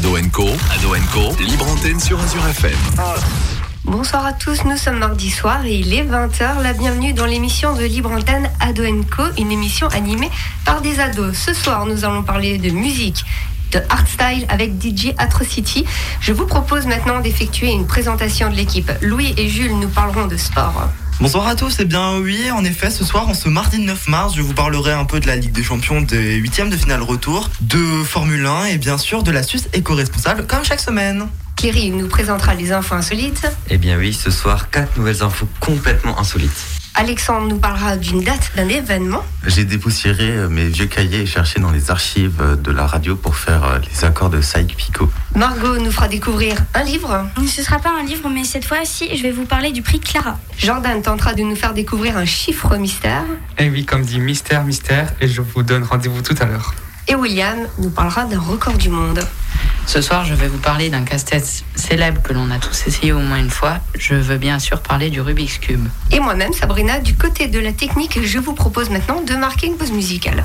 Ado Co, Ado Co, libre antenne sur Azure FM. Bonsoir à tous, nous sommes mardi soir et il est 20h. La bienvenue dans l'émission de Libre Antenne Ado Co, une émission animée par des ados. Ce soir, nous allons parler de musique, de art style avec DJ Atrocity. Je vous propose maintenant d'effectuer une présentation de l'équipe. Louis et Jules nous parleront de sport. Bonsoir à tous, et eh bien oui, en effet, ce soir, en ce mardi 9 mars, je vous parlerai un peu de la Ligue des Champions des huitièmes de finale retour, de Formule 1 et bien sûr de la Suisse éco-responsable, comme chaque semaine. Thierry nous présentera les infos insolites. Eh bien oui, ce soir, quatre nouvelles infos complètement insolites. Alexandre nous parlera d'une date, d'un événement. J'ai dépoussiéré euh, mes vieux cahiers et cherché dans les archives euh, de la radio pour faire euh, les accords de Saïd Pico. Margot nous fera découvrir un livre. Ce ne sera pas un livre, mais cette fois-ci, je vais vous parler du prix Clara. Jordan tentera de nous faire découvrir un chiffre mystère. Et eh oui, comme dit mystère, mystère, et je vous donne rendez-vous tout à l'heure. Et William nous parlera d'un record du monde. Ce soir, je vais vous parler d'un casse-tête célèbre que l'on a tous essayé au moins une fois. Je veux bien sûr parler du Rubik's Cube. Et moi-même, Sabrina, du côté de la technique, je vous propose maintenant de marquer une pause musicale.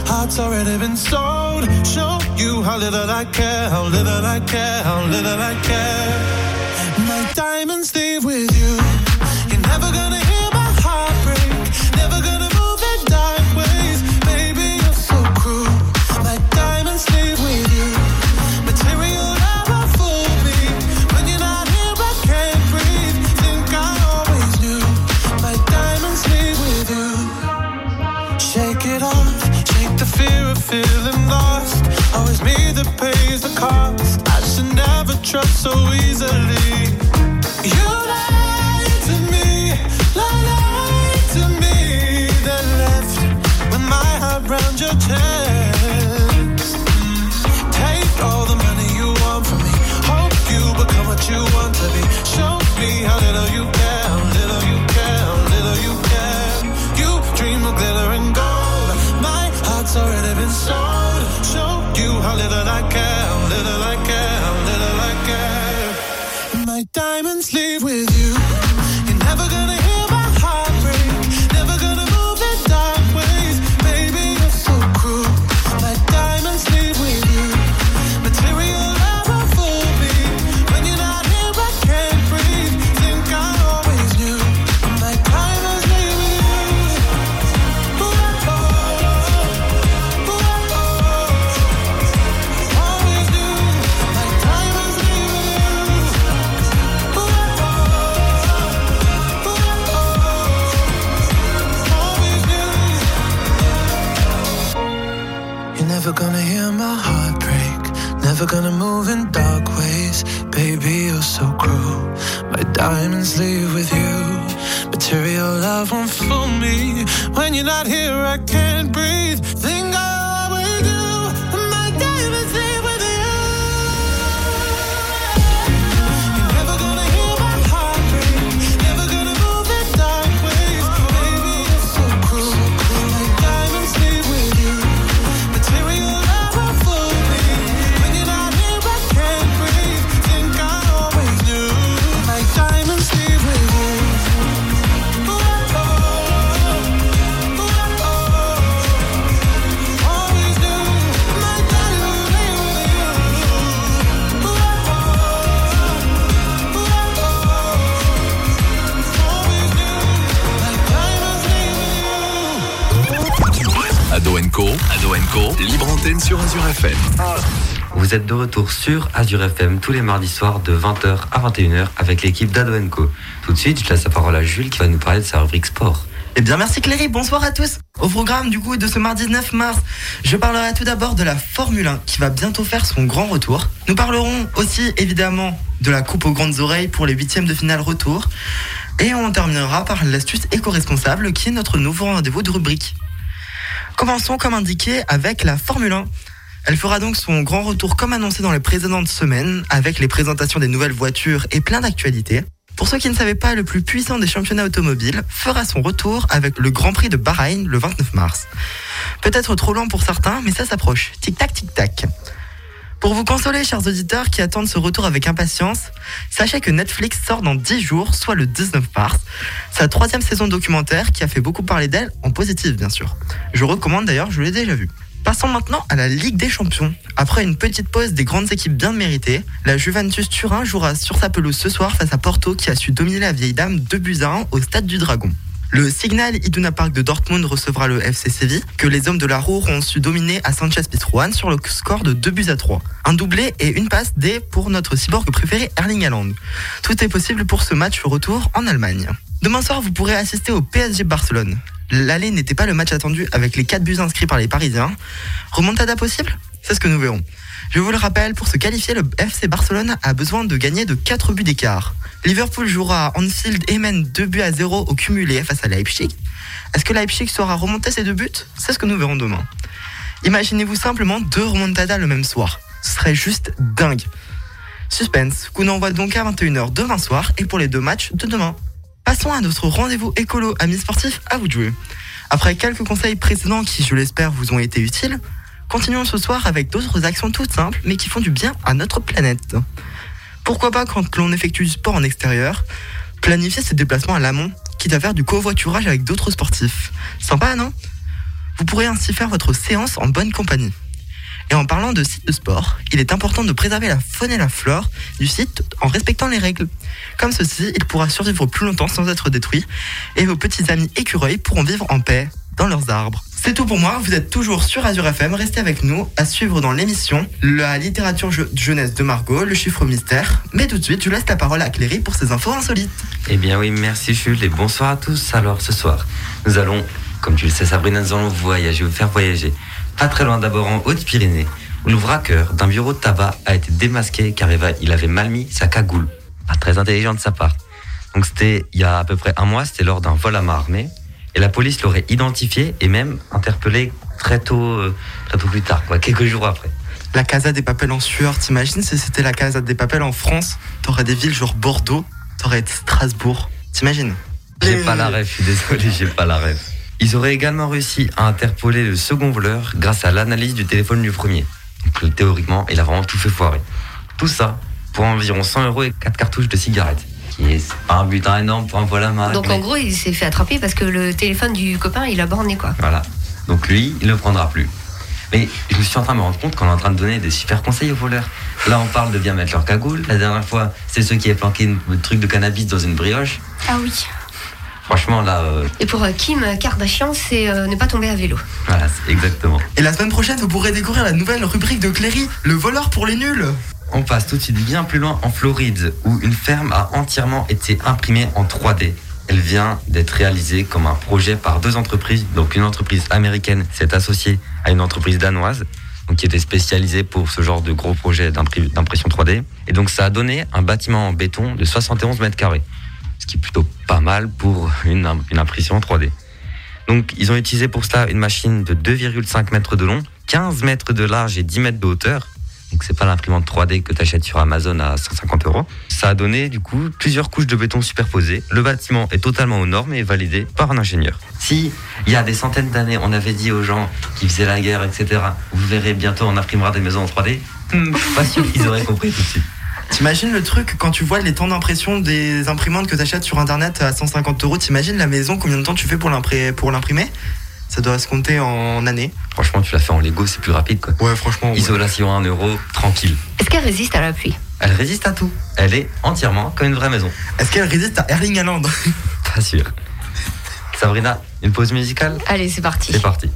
heart's already been sold. Show you how little I care, how little I care, how little I care. Trust so easily. You lied to me, lied to me, then left with my heart round your chest. My diamonds leave with you. Material love won't fool me. When you're not here, I can't breathe. Think I Libre antenne sur Azure FM. Vous êtes de retour sur Azure FM tous les mardis soirs de 20h à 21h avec l'équipe d'Ado Co. Tout de suite, je laisse la parole à Jules qui va nous parler de sa rubrique sport. Eh bien, merci Cléry, bonsoir à tous. Au programme du coup de ce mardi 9 mars, je parlerai tout d'abord de la Formule 1 qui va bientôt faire son grand retour. Nous parlerons aussi évidemment de la coupe aux grandes oreilles pour les huitièmes de finale retour. Et on terminera par l'astuce éco-responsable qui est notre nouveau rendez-vous de rubrique. Commençons comme indiqué avec la Formule 1. Elle fera donc son grand retour comme annoncé dans les précédentes semaines avec les présentations des nouvelles voitures et plein d'actualités. Pour ceux qui ne savaient pas, le plus puissant des championnats automobiles fera son retour avec le Grand Prix de Bahreïn le 29 mars. Peut-être trop lent pour certains, mais ça s'approche. Tic-tac, tic-tac. Pour vous consoler, chers auditeurs qui attendent ce retour avec impatience, sachez que Netflix sort dans 10 jours, soit le 19 mars, sa troisième saison documentaire qui a fait beaucoup parler d'elle, en positif bien sûr. Je recommande d'ailleurs, je l'ai déjà vu. Passons maintenant à la Ligue des Champions. Après une petite pause des grandes équipes bien méritées, la Juventus Turin jouera sur sa pelouse ce soir face à Porto qui a su dominer la vieille dame 2 buts à 1 au stade du Dragon. Le Signal Iduna Park de Dortmund recevra le FC Séville, que les hommes de la Roure ont su dominer à Sanchez Pizjuan sur le score de 2 buts à 3. Un doublé et une passe D pour notre cyborg préféré Erling Haaland. Tout est possible pour ce match retour en Allemagne. Demain soir, vous pourrez assister au PSG Barcelone. L'aller n'était pas le match attendu avec les 4 buts inscrits par les Parisiens. Remontada possible? C'est ce que nous verrons. Je vous le rappelle, pour se qualifier, le FC Barcelone a besoin de gagner de 4 buts d'écart. Liverpool jouera à Anfield et mène 2 buts à 0 au cumulé face à Leipzig. Est-ce que Leipzig saura remonter ces deux buts? C'est ce que nous verrons demain. Imaginez-vous simplement deux remontadas le même soir. Ce serait juste dingue. Suspense, qu'on envoie donc à 21h demain soir et pour les deux matchs de demain. Passons à notre rendez-vous écolo amis sportifs à vous de jouer. Après quelques conseils précédents qui, je l'espère, vous ont été utiles, continuons ce soir avec d'autres actions toutes simples mais qui font du bien à notre planète. Pourquoi pas quand l'on effectue du sport en extérieur, planifier ses déplacements à l'amont, quitte à faire du covoiturage avec d'autres sportifs. Sympa, non? Vous pourrez ainsi faire votre séance en bonne compagnie. Et en parlant de site de sport, il est important de préserver la faune et la flore du site en respectant les règles. Comme ceci, il pourra survivre plus longtemps sans être détruit, et vos petits amis écureuils pourront vivre en paix dans leurs arbres. C'est tout pour moi, vous êtes toujours sur Azure FM, restez avec nous à suivre dans l'émission la littérature je- jeunesse de Margot, le chiffre mystère. Mais tout de suite, je laisse la parole à Cléry pour ses infos insolites. Eh bien oui, merci Jules et bonsoir à tous. Alors ce soir, nous allons, comme tu le sais Sabrina, nous allons voyager, vous faire voyager. Pas très loin d'abord en Haute-Pyrénées, où le d'un bureau de tabac a été démasqué car il avait mal mis sa cagoule. Pas très intelligent de sa part. Donc c'était il y a à peu près un mois, c'était lors d'un vol à main armée. Et la police l'aurait identifié et même interpellé très tôt, euh, très tôt plus tard, quoi, quelques jours après. La Casa des Papels en sueur, t'imagines si c'était la Casa des Papels en France? T'aurais des villes genre Bordeaux, t'aurais Strasbourg, t'imagines? J'ai pas la rêve, je suis désolé, j'ai pas la rêve. Ils auraient également réussi à interpeller le second voleur grâce à l'analyse du téléphone du premier. Donc théoriquement, il a vraiment tout fait foirer. Tout ça pour environ 100 euros et 4 cartouches de cigarettes. Qui c'est pas un butin énorme pour un à main. Donc mais en gros, il s'est fait attraper parce que le téléphone du copain, il a borné quoi. Voilà. Donc lui, il ne le prendra plus. Mais je me suis en train de me rendre compte qu'on est en train de donner des super conseils aux voleurs. Là, on parle de bien mettre leur cagoule. La dernière fois, c'est ceux qui avaient planqué une- un truc de cannabis dans une brioche. Ah oui. Franchement, là, euh, Et pour euh, Kim Kardashian, c'est euh, ne pas tomber à vélo. voilà, c'est exactement. Et la semaine prochaine, vous pourrez découvrir la nouvelle rubrique de Cléry, le voleur pour les nuls. On passe tout de suite bien plus loin en Floride, où une ferme a entièrement été imprimée en 3D. Elle vient d'être réalisée comme un projet par deux entreprises. Donc une entreprise américaine s'est associée à une entreprise danoise, donc qui était spécialisée pour ce genre de gros d'impri- d'impression 3D. Et donc ça a donné un bâtiment en béton de 71 mètres carrés, ce qui est plutôt pas mal pour une, une impression 3D. Donc ils ont utilisé pour cela une machine de 2,5 mètres de long, 15 mètres de large et 10 mètres de hauteur. Donc c'est pas l'imprimante 3D que tu achètes sur Amazon à 150 euros. Ça a donné du coup plusieurs couches de béton superposées. Le bâtiment est totalement aux normes et validé par un ingénieur. Si il y a des centaines d'années on avait dit aux gens qui faisaient la guerre, etc. Vous verrez bientôt on imprimera des maisons en 3D. hmm, je suis pas sûr qu'ils auraient compris tout de suite. T'imagines le truc quand tu vois les temps d'impression des imprimantes que t'achètes sur internet à 150 euros, t'imagines la maison, combien de temps tu fais pour l'impri- pour l'imprimer? Ça doit se compter en années. Franchement tu l'as fait en Lego c'est plus rapide quoi. Ouais, franchement. ouais. Isolation 1 euro, tranquille. Est-ce qu'elle résiste à la pluie Elle résiste à tout. Elle est entièrement comme une vraie maison. Est-ce qu'elle résiste à Erling Haaland? Pas sûr. Sabrina, une pause musicale? Allez, c'est parti. C'est parti.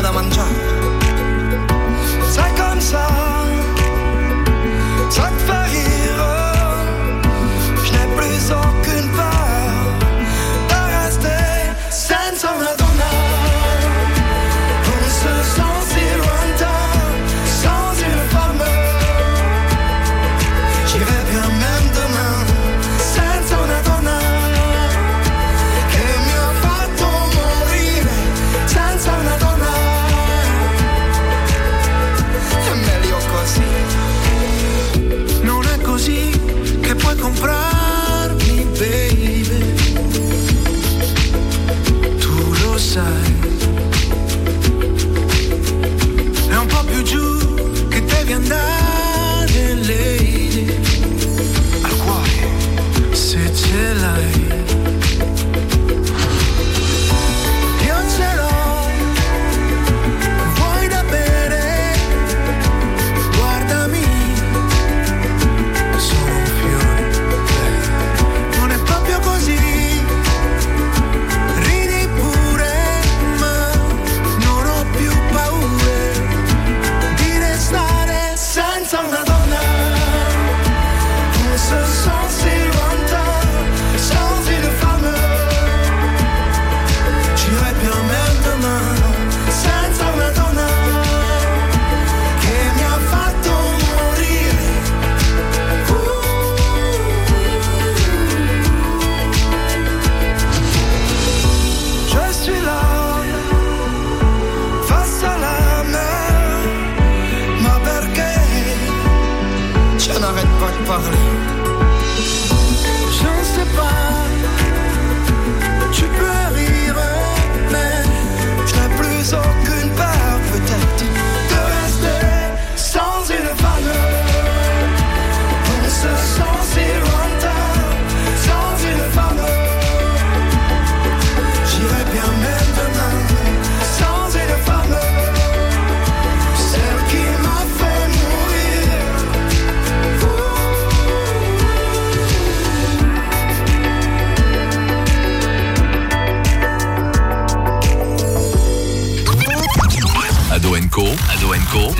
Da mangiare. Parler. Je ne sais pas. Tu peux rire, mais je plus aucune peur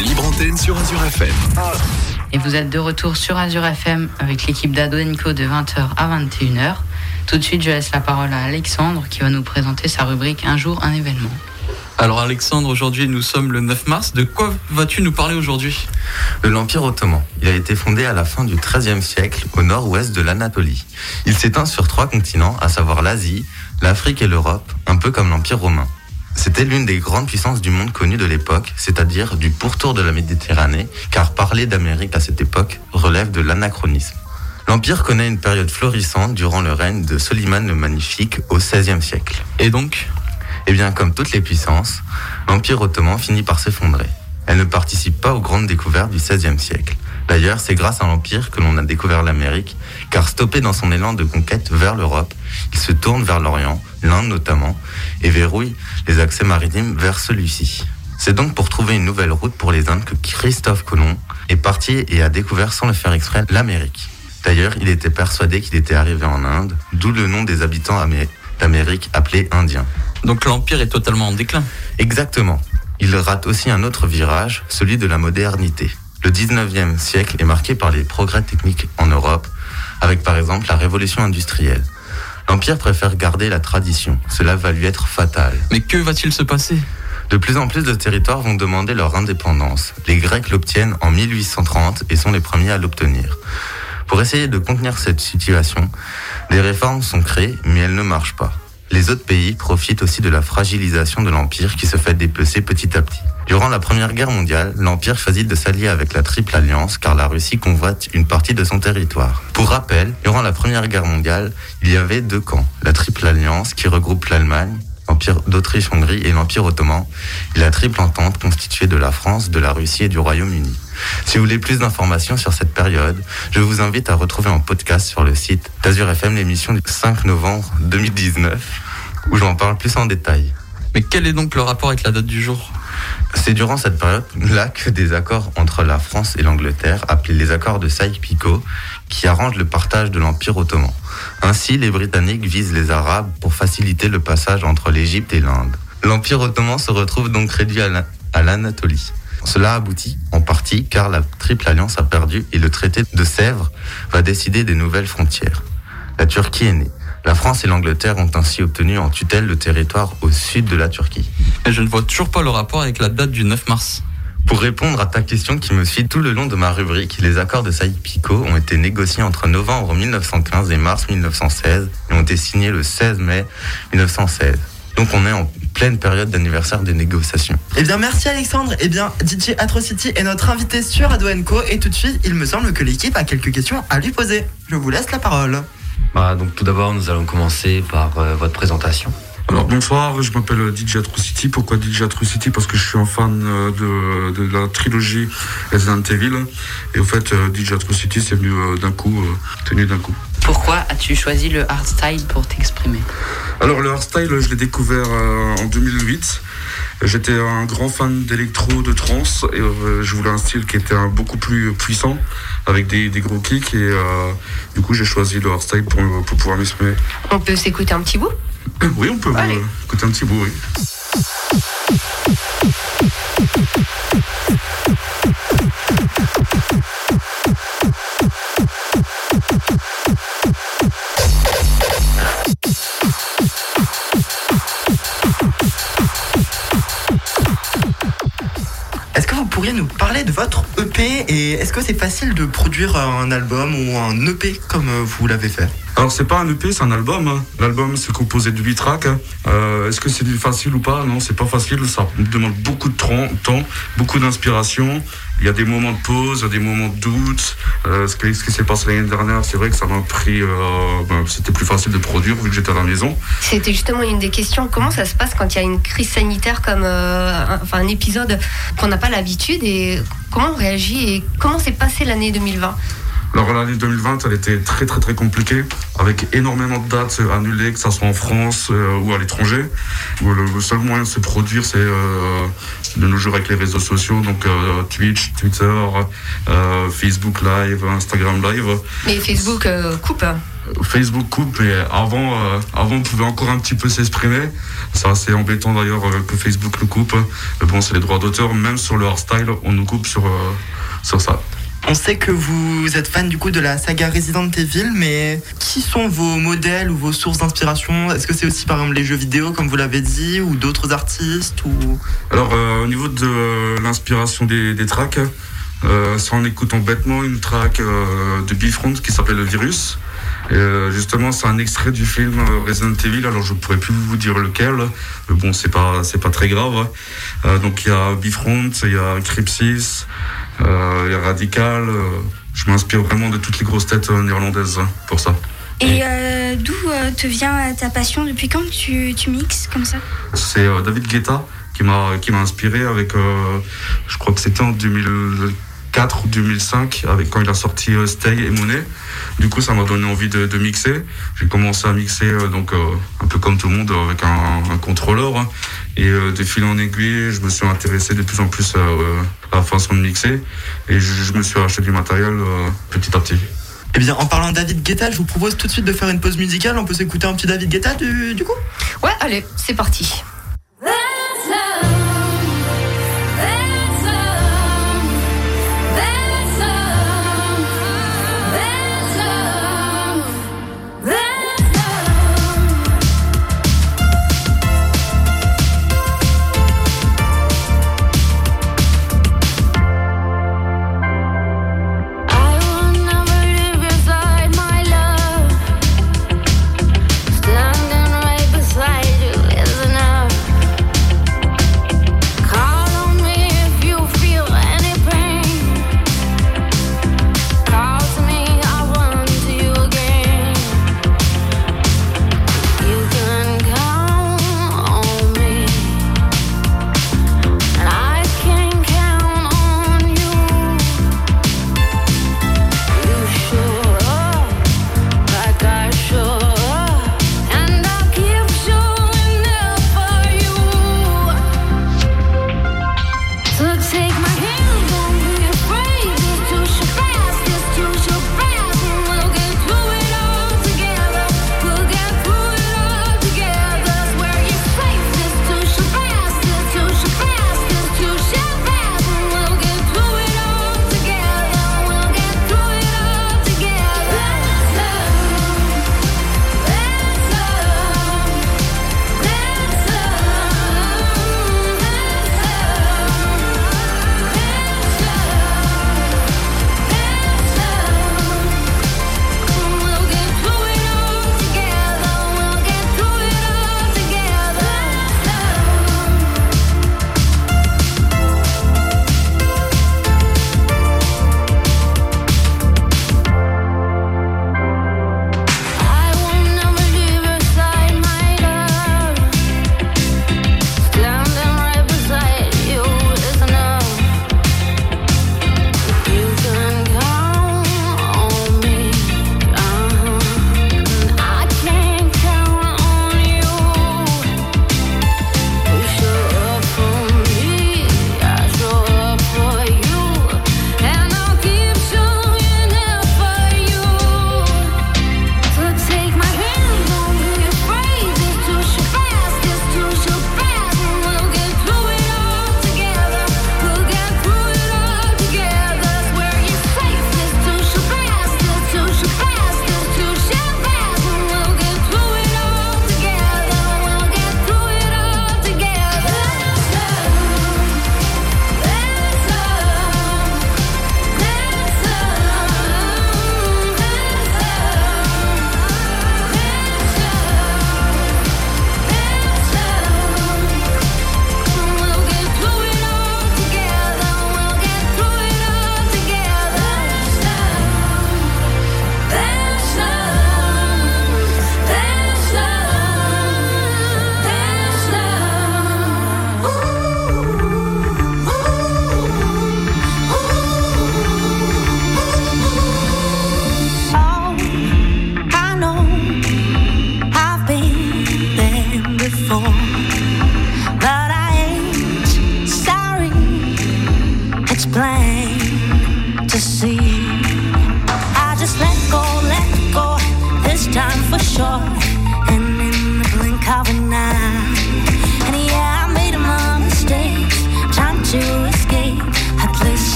libre antenne sur Azure FM. Et vous êtes de retour sur Azure FM avec l'équipe d'Ado Co de 20h à 21h. Tout de suite, je laisse la parole à Alexandre qui va nous présenter sa rubrique Un jour, un événement. Alors Alexandre, aujourd'hui nous sommes le 9 mars. De quoi vas-tu nous parler aujourd'hui? De l'Empire ottoman. Il a été fondé à la fin du XIIIe siècle au nord-ouest de l'Anatolie. Il s'étend sur trois continents, à savoir l'Asie, l'Afrique et l'Europe, un peu comme l'Empire romain. C'était l'une des grandes puissances du monde connues de l'époque, c'est-à-dire du pourtour de la Méditerranée, car parler d'Amérique à cette époque relève de l'anachronisme. L'Empire connaît une période florissante durant le règne de Soliman le Magnifique au XVIe siècle. Et donc Eh bien, comme toutes les puissances, l'Empire ottoman finit par s'effondrer. Elle ne participe pas aux grandes découvertes du XVIe siècle. D'ailleurs, c'est grâce à l'Empire que l'on a découvert l'Amérique, car stoppé dans son élan de conquête vers l'Europe, il se tourne vers l'Orient, l'Inde notamment, et verrouille les accès maritimes vers celui-ci. C'est donc pour trouver une nouvelle route pour les Indes que Christophe Colomb est parti et a découvert sans le faire exprès l'Amérique. D'ailleurs, il était persuadé qu'il était arrivé en Inde, d'où le nom des habitants amé- d'Amérique appelés Indiens. Donc l'Empire est totalement en déclin. Exactement. Il rate aussi un autre virage, celui de la modernité. Le 19e siècle est marqué par les progrès techniques en Europe, avec par exemple la révolution industrielle. L'Empire préfère garder la tradition. Cela va lui être fatal. Mais que va-t-il se passer? De plus en plus de territoires vont demander leur indépendance. Les Grecs l'obtiennent en 1830 et sont les premiers à l'obtenir. Pour essayer de contenir cette situation, des réformes sont créées, mais elles ne marchent pas. Les autres pays profitent aussi de la fragilisation de l'Empire qui se fait dépecer petit à petit. Durant la Première Guerre mondiale, l'Empire choisit de s'allier avec la Triple Alliance car la Russie convoite une partie de son territoire. Pour rappel, durant la Première Guerre mondiale, il y avait deux camps. La Triple Alliance qui regroupe l'Allemagne, l'Empire d'Autriche-Hongrie et l'Empire ottoman, et la Triple Entente constituée de la France, de la Russie et du Royaume-Uni. Si vous voulez plus d'informations sur cette période, je vous invite à retrouver en podcast sur le site d'Azur FM l'émission du 5 novembre 2019 où j'en parle plus en détail. Mais quel est donc le rapport avec la date du jour? C'est durant cette période-là que des accords entre la France et l'Angleterre, appelés les accords de Sykes-Picot, qui arrangent le partage de l'Empire ottoman. Ainsi, les Britanniques visent les Arabes pour faciliter le passage entre l'Égypte et l'Inde. L'Empire ottoman se retrouve donc réduit à l'Anatolie. Cela aboutit en partie car la Triple Alliance a perdu et le traité de Sèvres va décider des nouvelles frontières. La Turquie est née. La France et l'Angleterre ont ainsi obtenu en tutelle le territoire au sud de la Turquie. Je ne vois toujours pas le rapport avec la date du 9 mars. Pour répondre à ta question qui me suit tout le long de ma rubrique, les accords de Sykes-Picot ont été négociés entre novembre 1915 et mars 1916 et ont été signés le 16 mai 1916. Donc on est en pleine période d'anniversaire des négociations. Eh bien merci Alexandre. Eh bien DJ Atrocity est notre invité sur Ado Co et tout de suite il me semble que l'équipe a quelques questions à lui poser. Je vous laisse la parole. Bah, donc tout d'abord, nous allons commencer par euh, votre présentation. Alors bonsoir, je m'appelle DJ Atrocity. Pourquoi DJ Atrocity? Parce que je suis un fan euh, de, de la trilogie Resident Evil. Et au fait, euh, DJ Atrocity, c'est venu d'un coup, tenu d'un coup. Pourquoi as-tu choisi le hardstyle pour t'exprimer? Alors le hardstyle, je l'ai découvert en 2008. J'étais un grand fan d'électro, de trance, et je voulais un style qui était beaucoup plus puissant, avec des, gros kicks, et du coup j'ai choisi le hardstyle pour, pour pouvoir m'exprimer. On peut s'écouter un petit bout? Oui, on peut écouter un petit bout, oui. Parler de votre EP et est-ce que c'est facile de produire un album ou un EP comme vous l'avez fait? Alors c'est pas un EP, c'est un album. L'album c'est composé de 8 tracks. Euh, est-ce que c'est facile ou pas? Non, c'est pas facile. Ça demande beaucoup de temps, beaucoup d'inspiration. Il y a des moments de pause, il y a des moments de doute. Euh, ce qui, s'est passé l'année dernière, c'est vrai que ça m'a pris. Euh, ben, c'était plus facile de produire vu que j'étais à la maison. C'était justement une des questions. Comment ça se passe quand il y a une crise sanitaire comme un, enfin un épisode qu'on n'a pas l'habitude et comment on réagit et comment s'est passée l'année 2020 alors l'année 2020, elle était très très très compliquée, avec énormément de dates annulées, que ce soit en France euh, ou à l'étranger. Le, seul moyen de se produire, c'est euh, de nos jours avec les réseaux sociaux, donc euh, Twitch, Twitter, Facebook Live, Instagram Live. Mais Facebook coupe Facebook coupe, mais avant, avant on pouvait encore un petit peu s'exprimer. C'est assez embêtant d'ailleurs que Facebook le coupe. Mais bon, c'est les droits d'auteur, même sur le hardstyle, on nous coupe sur, sur ça. On sait que vous êtes fan du coup de la saga Resident Evil, mais qui sont vos modèles ou vos sources d'inspiration? Est-ce que c'est aussi par exemple les jeux vidéo comme vous l'avez dit ou d'autres artistes. Alors euh, au niveau de l'inspiration des, tracks, euh, c'est en écoutant bêtement une track euh, de Bifront qui s'appelle Le Virus. justement, c'est un extrait du film Resident Evil. Alors, je pourrais plus vous dire lequel, mais bon, c'est pas c'est pas très grave. donc, il y a Bifront, il y a Crypsis, euh, y a Radical. Euh, je m'inspire vraiment de toutes les grosses têtes euh, néerlandaises hein, pour ça. Et d'où te vient ta passion? Depuis quand tu, tu mixes comme ça? C'est David Guetta qui m'a qui m'a inspiré avec je crois que c'était en 2004 ou 2005 avec quand il a sorti Stay et Monet du coup ça m'a donné envie de, mixer j'ai commencé à mixer donc un peu comme tout le monde avec un, un contrôleur hein. Et euh, de fil en aiguille, je me suis intéressé de plus en plus à, euh, la façon de mixer. Et je, me suis acheté du matériel euh, petit à petit. Eh bien, en parlant de David Guetta, je vous propose tout de suite de faire une pause musicale. On peut s'écouter un petit David Guetta du, du coup? Ouais, allez, c'est parti.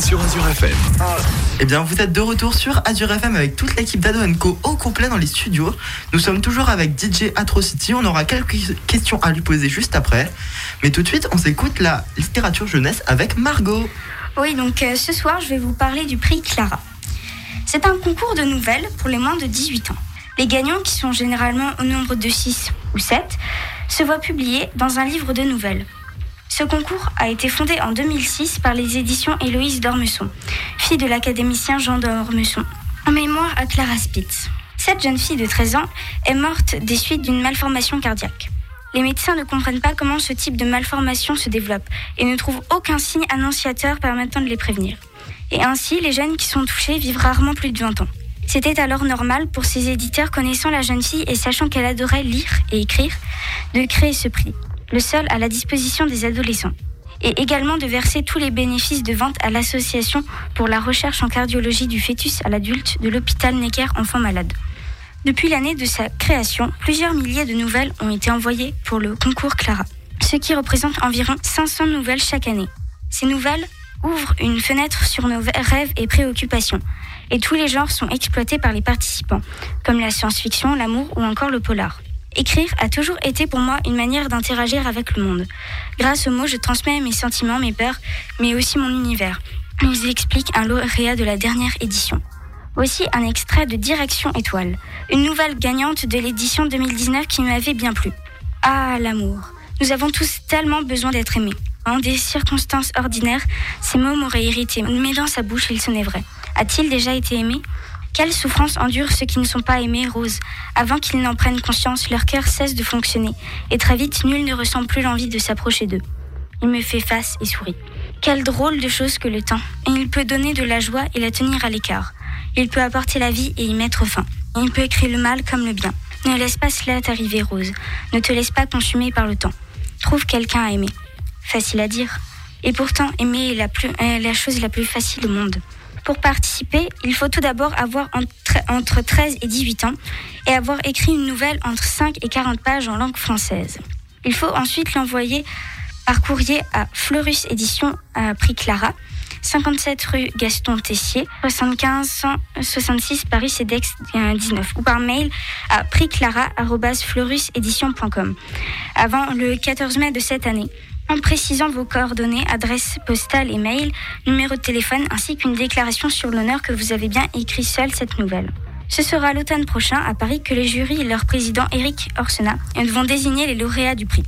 Sur Azure FM. Eh bien, vous êtes de retour sur Azure FM avec toute l'équipe d'Ado Co au complet dans les studios. Nous sommes toujours avec DJ Atrocity. On aura quelques questions à lui poser juste après. Mais tout de suite, on s'écoute la littérature jeunesse avec Margot. Oui, donc euh, ce soir, je vais vous parler du prix Clara. C'est un concours de nouvelles pour les moins de 18 ans. Les gagnants, qui sont généralement au nombre de 6 ou 7, se voient publiés dans un livre de nouvelles. Ce concours a été fondé en 2006 par les éditions Héloïse d'Ormesson, fille de l'académicien Jean d'Ormesson, en mémoire à Clara Spitz. Cette jeune fille de 13 ans est morte des suites d'une malformation cardiaque. Les médecins ne comprennent pas comment ce type de malformation se développe et ne trouvent aucun signe annonciateur permettant de les prévenir. Et ainsi, les jeunes qui sont touchés vivent rarement plus de 20 ans. C'était alors normal pour ces éditeurs connaissant la jeune fille et sachant qu'elle adorait lire et écrire, de créer ce prix, le seul à la disposition des adolescents, et également de verser tous les bénéfices de vente à l'association pour la recherche en cardiologie du fœtus à l'adulte de l'hôpital Necker Enfants Malades. Depuis l'année de sa création, plusieurs milliers de nouvelles ont été envoyées pour le concours Clara, ce qui représente environ 500 nouvelles chaque année. Ces nouvelles ouvrent une fenêtre sur nos rêves et préoccupations, et tous les genres sont exploités par les participants, comme la science-fiction, l'amour ou encore le polar. Écrire a toujours été pour moi une manière d'interagir avec le monde. Grâce aux mots, je transmets mes sentiments, mes peurs, mais aussi mon univers. Nous explique un lauréat de la dernière édition. Voici un extrait de Direction Étoile, une nouvelle gagnante de l'édition 2019 qui m'avait bien plu. Ah, l'amour. Nous avons tous tellement besoin d'être aimés. En des circonstances ordinaires, ces mots m'auraient irrité, mais dans sa bouche, il sonnait vrai. A-t-il déjà été aimé? Quelle souffrance endurent ceux qui ne sont pas aimés, Rose Avant qu'ils n'en prennent conscience, leur cœur cesse de fonctionner, et très vite, nul ne ressent plus l'envie de s'approcher d'eux. Il me fait face et sourit. Quelle drôle de chose que le temps. Et il peut donner de la joie et la tenir à l'écart. Il peut apporter la vie et y mettre fin. Il peut créer le mal comme le bien. Ne laisse pas cela t'arriver, Rose. Ne te laisse pas consumer par le temps. trouve quelqu'un à aimer. Facile à dire. Et pourtant, aimer est la, la chose la plus facile au monde. Pour participer, il faut tout d'abord avoir entre, entre 13 et 18 ans et avoir écrit une nouvelle entre 5 et 40 pages en langue française. Il faut ensuite l'envoyer par courrier à Fleurus Édition à Prix Clara, 57 rue Gaston Tessier, 75 166 Paris CEDEX 19 ou par mail à prixclara@fleurusedition.com avant le 14 mai de cette année en précisant vos coordonnées, adresse postale et mail, numéro de téléphone ainsi qu'une déclaration sur l'honneur que vous avez bien écrit seul cette nouvelle. Ce sera l'automne prochain à Paris que les jurys et leur président Eric Orsena vont désigner les lauréats du prix.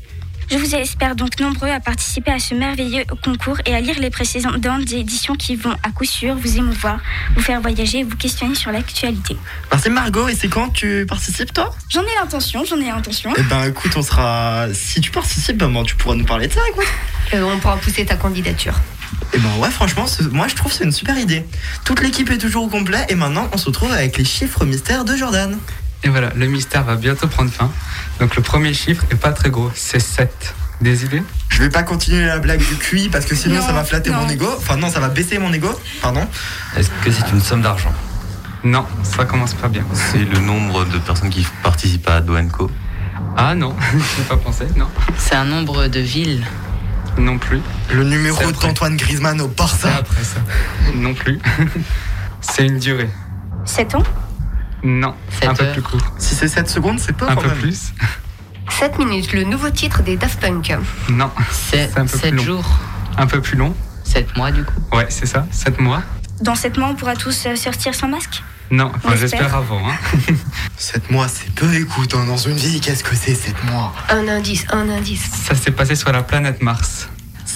Je vous espère donc nombreux à participer à ce merveilleux concours et à lire les précédentes éditions qui vont à coup sûr vous émouvoir, vous faire voyager et vous questionner sur l'actualité. Merci Margot, et c'est quand tu participes toi? J'en ai l'intention, j'en ai l'intention. Eh ben écoute, on sera. Si tu participes, ben, tu pourras nous parler de ça, écoute. Euh, on pourra pousser ta candidature. Et ben ouais, franchement, moi je trouve que c'est une super idée. Toute l'équipe est toujours au complet et maintenant on se retrouve avec les chiffres mystères de Jordan. Et voilà, le mystère va bientôt prendre fin. Donc le premier chiffre est pas très gros, c'est 7. Des idées? Je vais pas continuer la blague du QI parce que sinon Non, ça va flatter non. mon ego. Enfin non, ça va baisser mon ego. Pardon. Est-ce que c'est une somme d'argent? Non, ça commence pas bien. C'est le nombre de personnes qui participent à Doenco? Ah non, je n'ai pas pensé, non. C'est un nombre de villes. Non plus. Le numéro d'Antoine Griezmann au Barça. après ça. Non plus. c'est une durée. 7 ans? Non, Sept un peu heures. plus court. Si c'est 7 secondes, c'est peu Un peu même. plus 7 minutes, le nouveau titre des Daft Punk. Non, C'est un peu plus 7 long. jours. un peu plus long. 7 mois du coup. Ouais, c'est ça, 7 mois. Dans 7 mois, on pourra tous euh, sortir sans masque? Non, enfin, j'espère espère. avant. Hein. 7 mois, c'est peu, écoute, hein, dans une vie, qu'est-ce que c'est 7 mois? Un indice, un indice. Ça s'est passé sur la planète Mars.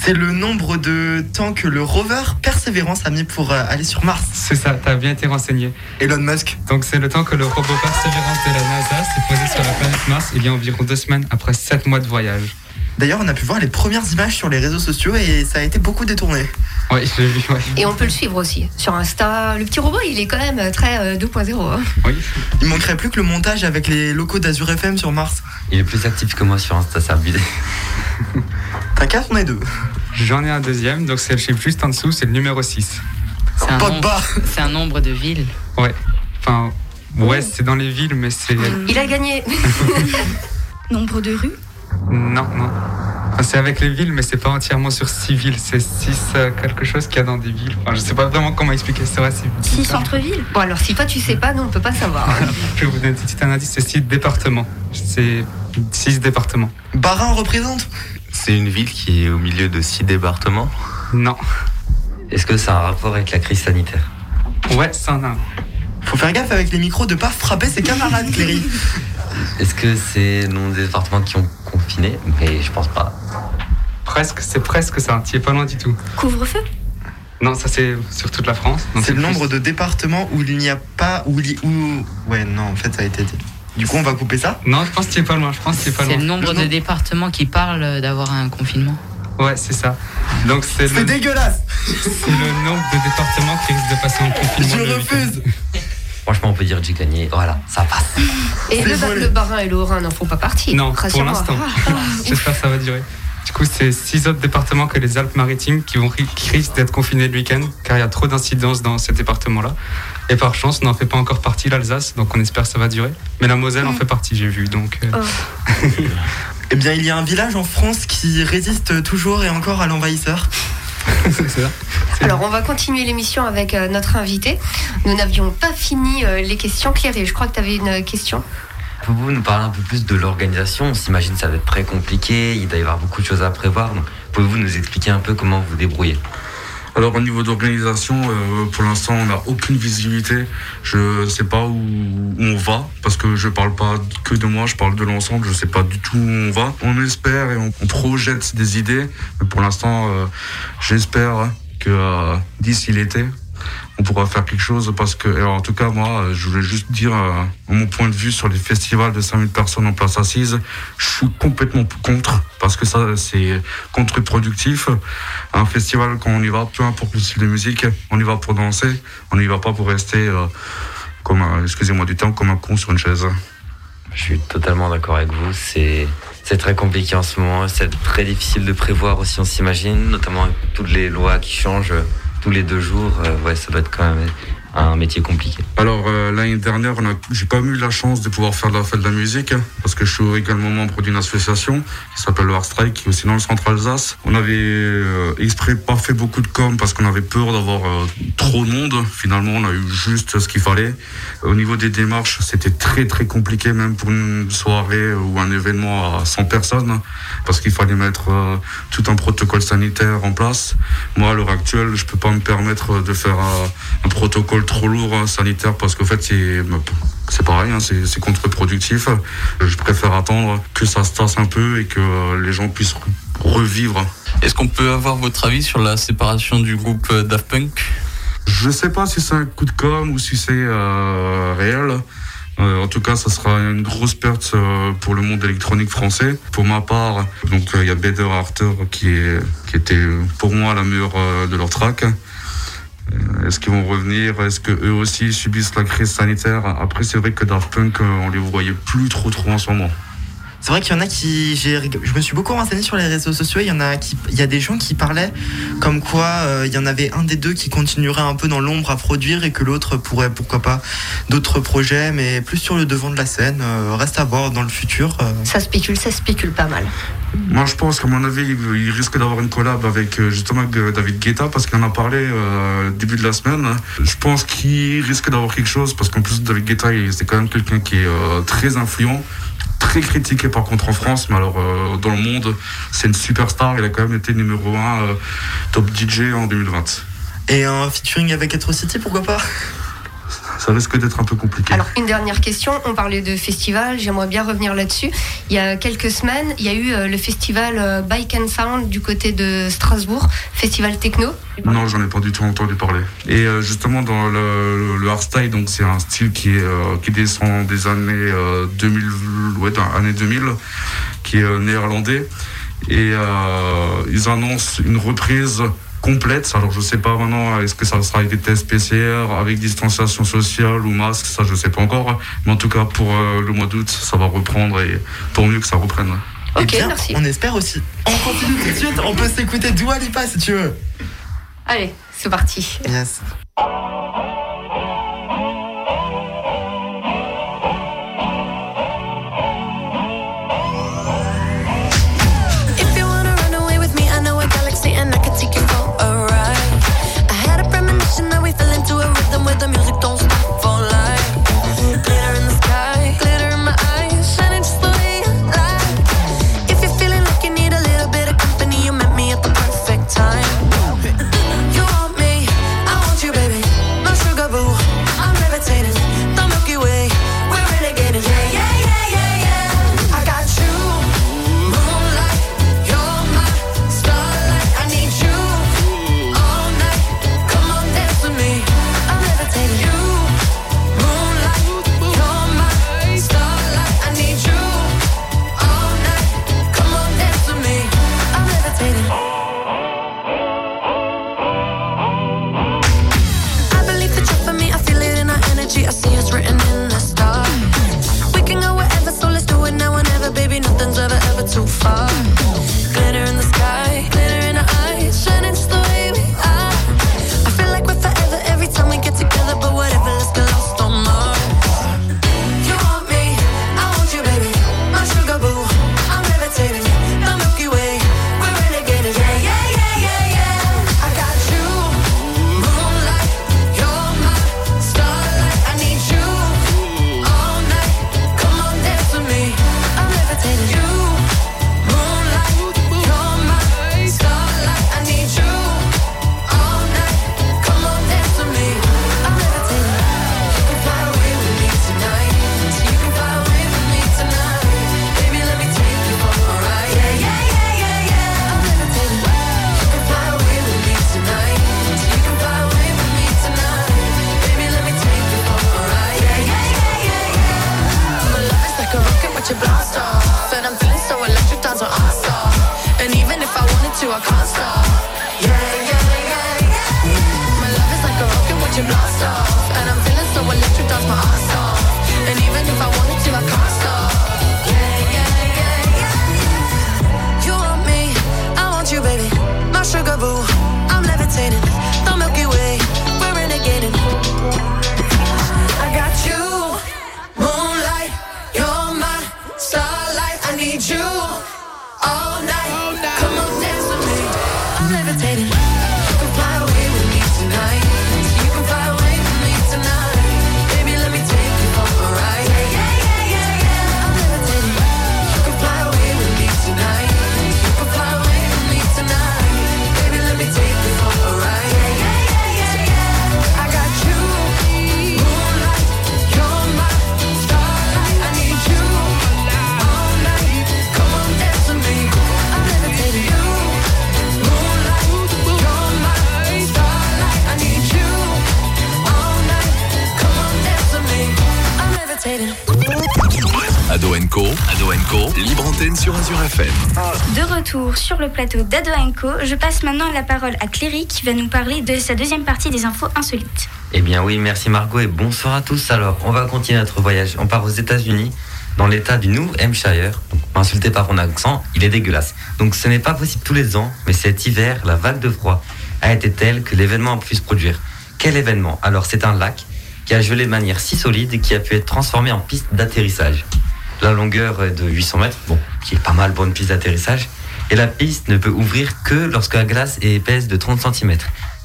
C'est le nombre de temps que le rover Persévérance a mis pour euh, aller sur Mars. C'est ça, t'as bien été renseigné. Elon Musk. Donc c'est le temps que le robot Perseverance de la NASA s'est posé sur la planète Mars il y a environ deux semaines après 7 mois de voyage. D'ailleurs, on a pu voir les premières images sur les réseaux sociaux et ça a été beaucoup détourné. Ouais, je l'ai vu, ouais. Et on peut le suivre aussi sur Insta. Le petit robot, il est quand même très euh, 2.0. hein. Oui. Il manquerait plus que le montage avec les locaux d'Azur FM sur Mars. Il est plus actif que moi sur Insta, c'est abusé. T'inquiète, on est deux. J'en ai un deuxième, donc c'est le chiffre juste en dessous, c'est le numéro 6. C'est un, c'est un nombre de villes. Ouais. Enfin, ouais, c'est dans les villes, mais c'est. Il a gagné. Nombre de rues Non, non. Enfin, c'est avec les villes, mais c'est pas entièrement sur 6 villes. C'est 6 quelque chose qu'il y a dans des villes. Enfin, je sais pas vraiment comment expliquer. C'est vrai, c'est. 6 centres-villes Bon, alors si toi tu sais pas, nous on peut pas savoir. Je vais vous donner un petit indice c'est 6 départements. C'est 6 départements. Barin représente C'est une ville qui est au milieu de six départements. Non. Est-ce que ça a un rapport avec la crise sanitaire? Ouais, ça en a un. Faut faire gaffe avec les micros de pas frapper ses camarades, Cléry. Est-ce que c'est non des départements qui ont confiné? Mais je pense pas. Presque, c'est presque ça. Tu es pas loin du tout. Couvre-feu? Non, ça c'est sur toute la France. C'est le plus- nombre de départements où il n'y a pas. Où, il y- où... Ouais, non, en fait, ça a été dit. Du coup, on va couper ça. Non, je pense que tu es pas loin. Je pense es pas C'est loin. le nombre de départements qui parlent d'avoir un confinement. Ouais, c'est ça. Donc c'est C'est le, dégueulasse c'est le nombre de départements qui risquent de passer en confinement. Je le week-end. refuse Franchement, on peut dire que j'ai gagné. Voilà, ça passe. Et C'est le, le Barin et le Haut-Rhin n'en font pas partie. Non, pour l'instant. Ah, J'espère que ça va durer. Du coup, c'est six autres départements que les Alpes-Maritimes qui, vont, qui risquent d'être confinés le week-end, car il y a trop d'incidences dans ces départements-là. Et par chance, n'en fait pas encore partie l'Alsace, donc on espère que ça va durer. Mais la Moselle en fait partie, j'ai vu. Donc, euh, Oh. Eh bien, il y a un village en France qui résiste toujours et encore à l'envahisseur. c'est ça. Alors on va continuer l'émission avec euh, notre invité. Nous n'avions pas fini euh, les questions. Cléry, je crois que tu avais une question. Pouvez-vous nous parler un peu plus de l'organisation On s'imagine que ça va être très compliqué, il doit y avoir beaucoup de choses à prévoir. Donc, pouvez-vous nous expliquer un peu comment vous débrouillez? Alors au niveau d'organisation, euh, pour l'instant on n'a aucune visibilité. Je ne sais pas où, on va parce que je parle pas que de moi, je parle de l'ensemble. Je sais pas du tout où on va. On espère et on, on projette des idées, mais pour l'instant euh, j'espère que euh, d'ici l'été on pourra faire quelque chose parce que alors, en tout cas moi euh, je voulais juste dire euh, mon point de vue sur les festivals de 5000 personnes en place assise. Je suis complètement contre parce que ça c'est contre-productif. Un festival quand on y va peu importe le style de musique on y va pour danser on n'y va pas pour rester euh, comme excusez-moi du terme comme un con sur une chaise. Je suis totalement d'accord avec vous. C'est C'est très compliqué en ce moment, c'est très difficile de prévoir aussi, on s'imagine, notamment avec toutes les lois qui changent tous les deux jours. Euh, ouais, ça doit être quand même un métier compliqué. Alors euh, l'année dernière, j'ai pas eu la chance de pouvoir faire de la fête de la musique hein, parce que je suis également membre d'une association qui s'appelle le Strike, qui est aussi dans le centre Alsace. On avait euh, exprès pas fait beaucoup de com parce qu'on avait peur d'avoir euh, trop de monde. Finalement, on a eu juste ce qu'il fallait. Au niveau des démarches, c'était très très compliqué même pour une soirée ou un événement à 100 personnes parce qu'il fallait mettre euh, tout un protocole sanitaire en place. Moi, à l'heure actuelle, je peux pas me permettre de faire euh, un protocole trop lourd hein, sanitaire parce qu'en fait, c'est c'est pareil, hein, c'est contre-productif. Je préfère attendre que ça se tasse un peu et que euh, les gens puissent re- revivre. Est-ce qu'on peut avoir votre avis sur la séparation du groupe euh, Daft Punk? Je sais pas si c'est un coup de com ou si c'est euh, réel. Euh, en tout cas, ça sera une grosse perte euh, pour le monde électronique français. Pour ma part, donc il y a Better After qui est qui était pour moi la meilleure de leurs tracks. Euh, Est-ce qu'ils vont revenir? Est-ce que eux aussi subissent la crise sanitaire? Après, c'est vrai que Daft Punk, euh, on les voyait plus trop trop en ce moment. C'est vrai qu'il y en a qui. j'ai- Je me suis beaucoup renseigné sur les réseaux sociaux. Il y en a qui. Il y a des gens qui parlaient comme quoi euh, il y en avait un des deux qui continuerait un peu dans l'ombre à produire et que l'autre pourrait, pourquoi pas, d'autres projets, mais plus sur le devant de la scène. Euh, reste à voir dans le futur. euh. Ça spécule, ça spécule pas mal. Moi, je pense qu'à mon avis, il risque d'avoir une collab avec justement avec, David Guetta parce qu'il en a parlé euh, début de la semaine. Je pense qu'il risque d'avoir quelque chose parce qu'en plus, David Guetta, c'est quand même quelqu'un qui est euh, très influent, très critiqué par contre en France, mais alors euh, dans le monde, c'est une superstar. Il a quand même été numéro 1 top DJ en 2020. Et un featuring avec Atrocity, pourquoi pas? Ça risque d'être un peu compliqué. Alors, une dernière question. On parlait de festival. J'aimerais bien revenir là-dessus. Il y a quelques semaines, il y a eu euh, le festival euh, Bike and Sound du côté de Strasbourg, festival techno. Non, j'en ai pas du tout entendu parler. Et euh, justement, dans le, le hardstyle, donc c'est un style qui, est, qui descend des années euh, 2000, ouais, années 2000, qui est néerlandais. Et euh, ils annoncent une reprise complète. Alors je sais pas maintenant, est-ce que ça sera avec des tests PCR, avec distanciation sociale ou masque, ça je sais pas encore. Mais en tout cas, pour euh, le mois d'août, ça va reprendre et pour mieux que ça reprenne. Eh bien, On espère aussi. On continue tout de suite. On peut s'écouter Dua Lipa si tu veux. Allez, c'est parti. Yes. with the music, baby. Nothing's ever, ever too far. FM. De retour sur le plateau d'Ado Co, je passe maintenant la parole à Cléry qui va nous parler de sa deuxième partie des infos insolites. Eh bien oui, merci Margot et bonsoir à tous. Alors, on va continuer notre voyage. On part aux États-Unis, dans l'état du New Hampshire. Donc, insulté par mon accent, il est dégueulasse. Donc ce n'est pas possible tous les ans, mais cet hiver, la vague de froid a été telle que l'événement a pu se produire. Quel événement? Alors c'est un lac qui a gelé de manière si solide qui a pu être transformé en piste d'atterrissage. La longueur est de 800 mètres, bon, qui est pas mal pour une piste d'atterrissage. Et la piste ne peut ouvrir que lorsque la glace est épaisse de 30 cm.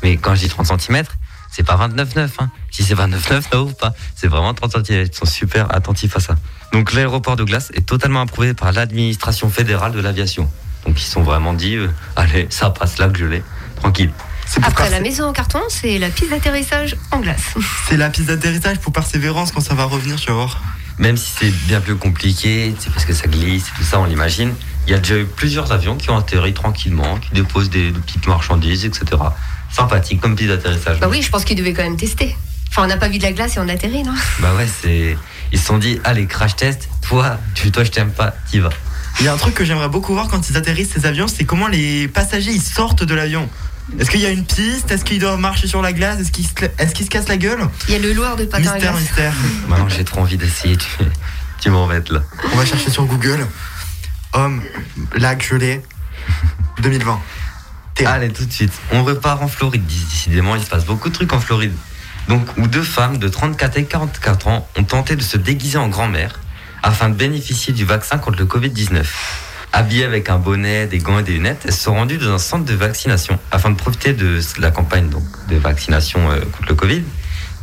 Mais quand je dis 30 cm, c'est pas 29,9. Hein. Si c'est 29,9, ça ouvre pas. C'est vraiment 30 cm. Ils sont super attentifs à ça. Donc l'aéroport de glace est totalement approuvé par l'administration fédérale de l'aviation. Donc ils sont vraiment dit, euh, allez, ça passe là que je l'ai, tranquille. Après la maison en carton, c'est la piste d'atterrissage en glace. C'est la piste d'atterrissage pour persévérance quand ça va revenir, tu vas voir. Même si c'est bien plus compliqué, c'est parce que ça glisse, tout ça, on l'imagine. Il y a déjà eu plusieurs avions qui ont atterri tranquillement, qui déposent des, des petites marchandises, etc. Sympathique comme piste d'atterrissage. Bah oui, je pense qu'ils devaient quand même tester. Enfin, on n'a pas vu de la glace et on atterrit, non? Bah ouais, c'est. Ils se sont dit, allez, crash test, toi, tu, toi je t'aime pas, t'y vas. Il y a un truc que j'aimerais beaucoup voir quand ils atterrissent ces avions, c'est comment les passagers ils sortent de l'avion. Est-ce qu'il y a une piste? Est-ce qu'ils doivent marcher sur la glace? Est-ce qu'ils se, est-ce qu'ils se cassent la gueule? Il y a le loueur de patin à Mystère, glace. mystère. Maintenant, j'ai trop envie d'essayer, tu, tu m'embêtes là. On va chercher sur Google. Homme, lac gelé, 2020. Allez, tout de suite. On repart en Floride. Décidément, il se passe beaucoup de trucs en Floride. Donc, où deux femmes de 34 et 44 ans ont tenté de se déguiser en grand-mère afin de bénéficier du vaccin contre le Covid-19. Habillées avec un bonnet, des gants et des lunettes, elles sont rendues dans un centre de vaccination afin de profiter de la campagne donc, de vaccination euh, contre le Covid,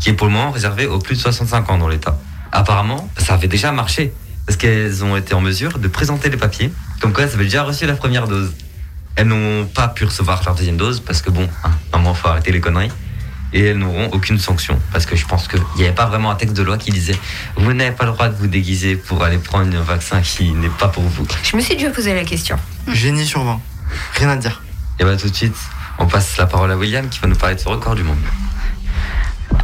qui est pour le moment réservée aux plus de 65 ans dans l'État. Apparemment, ça avait déjà marché, parce qu'elles ont été en mesure de présenter les papiers, comme quoi elles avaient déjà reçu la première dose. Elles n'ont pas pu recevoir leur deuxième dose, parce que bon, hein, normalement, faut arrêter les conneries. Et elles n'auront aucune sanction, parce que je pense qu'il n'y avait pas vraiment un texte de loi qui disait vous n'avez pas le droit de vous déguiser pour aller prendre un vaccin qui n'est pas pour vous. Je me suis déjà posé la question. Génie sur 20. Rien à dire. Et bah tout de suite, on passe la parole à William qui va nous parler de ce record du monde.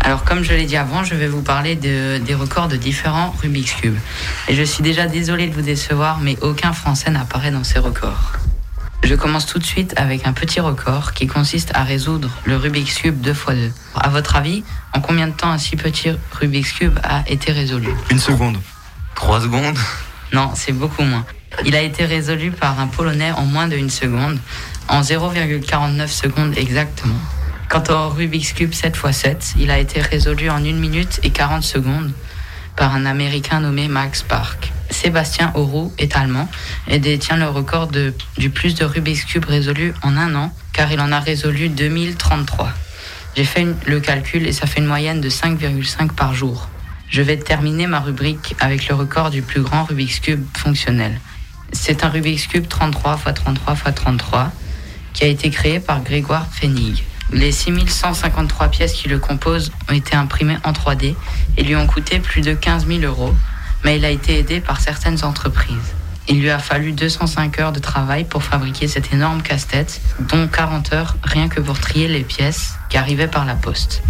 Alors, comme je l'ai dit avant, je vais vous parler de- des records de différents Rubik's Cube. Et je suis déjà désolé de vous décevoir, mais aucun Français n'apparaît dans ces records. Je commence tout de suite avec un petit record qui consiste à résoudre le Rubik's Cube 2 x 2. À votre avis, en combien de temps un si petit Rubik's Cube a été résolu Une seconde. Trois secondes Non, c'est beaucoup moins. Il a été résolu par un Polonais en moins d'une seconde, en 0,49 secondes exactement. Quant au Rubik's Cube 7 x 7, il a été résolu en 1 minute et 40 secondes par un Américain nommé Max Park. Sébastien Auroux est allemand et détient le record du plus de Rubik's Cube résolus en un an, car il en a résolu 2033. J'ai fait le calcul et ça fait une moyenne de 5,5 par jour. Je vais terminer ma rubrique avec le record du plus grand Rubik's Cube fonctionnel. C'est un Rubik's Cube 33 x 33 x 33 qui a été créé par Grégoire Fénig. Les 6153 pièces qui le composent ont été imprimées en 3D et lui ont coûté plus de 15 000 euros, mais il a été aidé par certaines entreprises. Il lui a fallu 205 heures de travail pour fabriquer cet énorme casse-tête, dont 40 heures rien que pour trier les pièces qui arrivaient par la poste.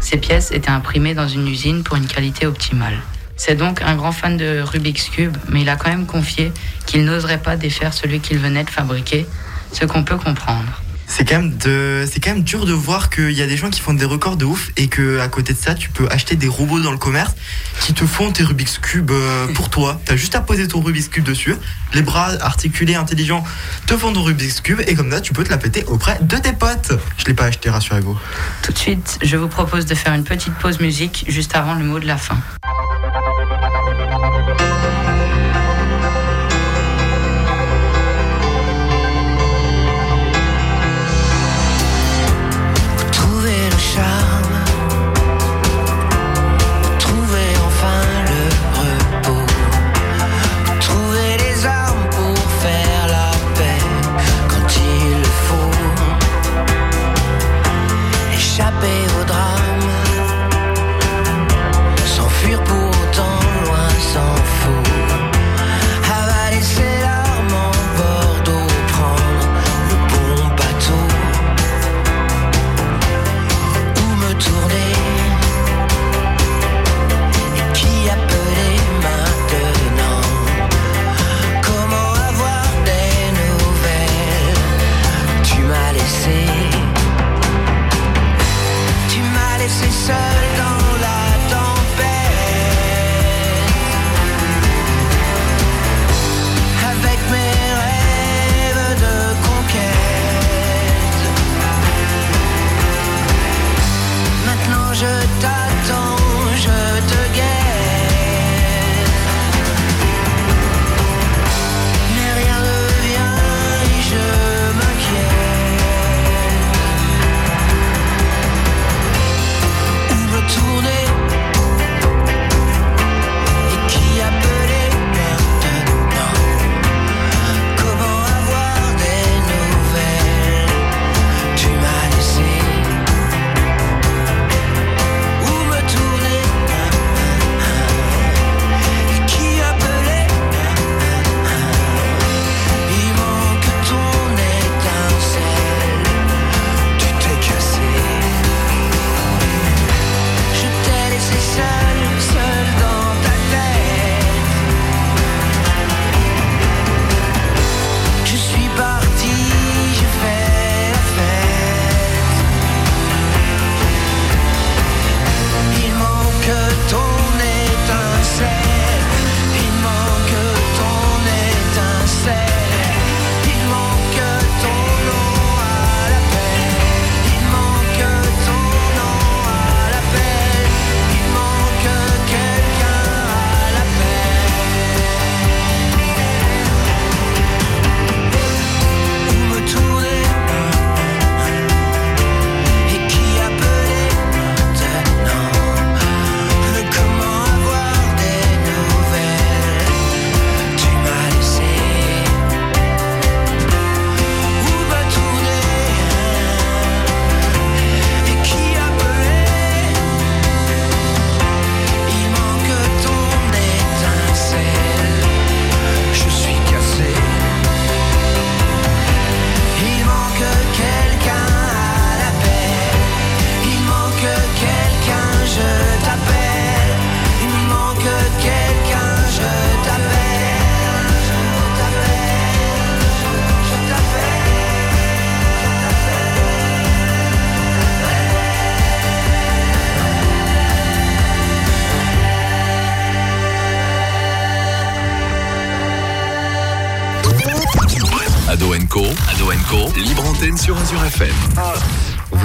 Ces pièces étaient imprimées dans une usine pour une qualité optimale. C'est donc un grand fan de Rubik's Cube, mais il a quand même confié qu'il n'oserait pas défaire celui qu'il venait de fabriquer, ce qu'on peut comprendre. C'est quand même dur de voir qu'il y a des gens qui font des records de ouf et que à côté de ça, tu peux acheter des robots dans le commerce qui te font tes Rubik's Cube euh, pour toi. T'as juste à poser ton Rubik's Cube dessus. Les bras articulés, intelligents te font ton Rubik's Cube et comme ça, tu peux te la péter auprès de tes potes. Je l'ai pas acheté, rassurez-vous. Tout de suite, je vous propose de faire une petite pause musique juste avant le mot de la fin.